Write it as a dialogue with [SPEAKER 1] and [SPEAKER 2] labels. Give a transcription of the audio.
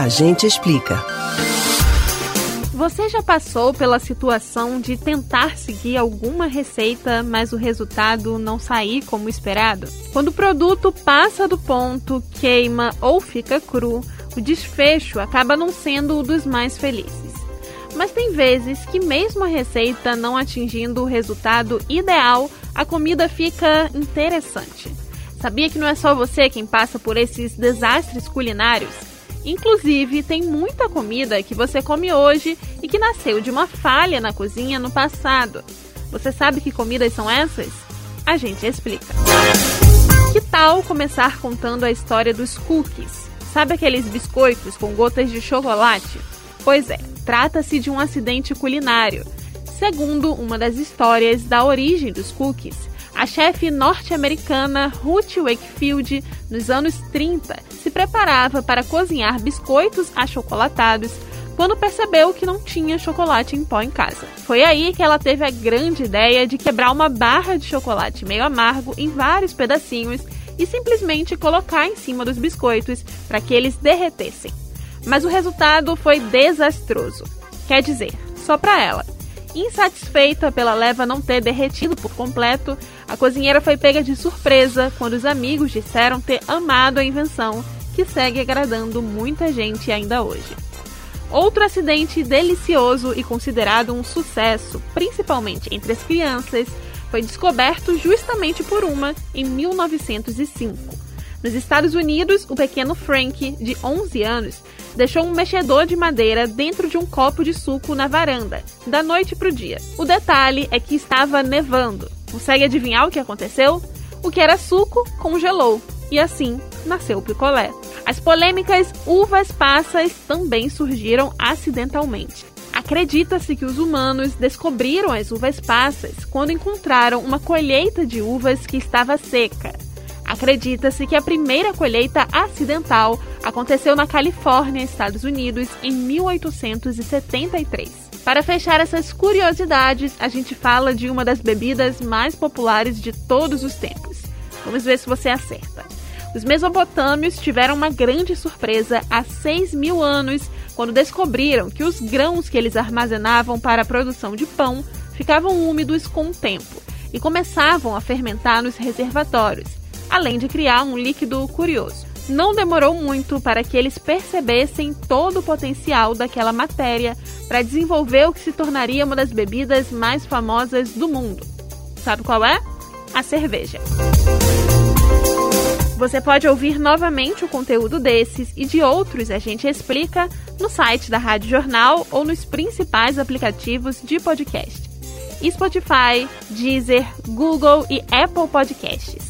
[SPEAKER 1] A gente explica.
[SPEAKER 2] Você já passou pela situação de tentar seguir alguma receita, mas o resultado não sair como esperado? Quando o produto passa do ponto, queima ou fica cru, o desfecho acaba não sendo o dos mais felizes. Mas tem vezes que, mesmo a receita não atingindo o resultado ideal, a comida fica interessante. Sabia que não é só você quem passa por esses desastres culinários? Inclusive, tem muita comida que você come hoje e que nasceu de uma falha na cozinha no passado. Você sabe que comidas são essas? A gente explica. Que tal começar contando a história dos cookies? Sabe aqueles biscoitos com gotas de chocolate? Pois é, trata-se de um acidente culinário. Segundo uma das histórias da origem dos cookies, a chefe norte-americana Ruth Wakefield, nos anos 30, se preparava para cozinhar biscoitos achocolatados quando percebeu que não tinha chocolate em pó em casa. Foi aí que ela teve a grande ideia de quebrar uma barra de chocolate meio amargo em vários pedacinhos e simplesmente colocar em cima dos biscoitos para que eles derretessem mas o resultado foi desastroso. Quer dizer, só para ela. Insatisfeita pela leva não ter derretido por completo, a cozinheira foi pega de surpresa quando os amigos disseram ter amado a invenção, que segue agradando muita gente ainda hoje. Outro acidente delicioso e considerado um sucesso, principalmente entre as crianças, foi descoberto justamente por uma em 1905. Nos Estados Unidos, o pequeno Frank, de 11 anos, deixou um mexedor de madeira dentro de um copo de suco na varanda, da noite para o dia. O detalhe é que estava nevando. Consegue adivinhar o que aconteceu? O que era suco congelou e assim nasceu o picolé. As polêmicas uvas passas também surgiram acidentalmente. Acredita-se que os humanos descobriram as uvas passas quando encontraram uma colheita de uvas que estava seca. Acredita-se que a primeira colheita acidental aconteceu na Califórnia, Estados Unidos, em 1873. Para fechar essas curiosidades, a gente fala de uma das bebidas mais populares de todos os tempos. Vamos ver se você acerta. Os mesopotâmios tiveram uma grande surpresa há 6 mil anos quando descobriram que os grãos que eles armazenavam para a produção de pão ficavam úmidos com o tempo e começavam a fermentar nos reservatórios além de criar um líquido curioso. Não demorou muito para que eles percebessem todo o potencial daquela matéria para desenvolver o que se tornaria uma das bebidas mais famosas do mundo. Sabe qual é? A cerveja. Você pode ouvir novamente o conteúdo desses e de outros a gente explica no site da Rádio Jornal ou nos principais aplicativos de podcast: Spotify, Deezer, Google e Apple Podcasts.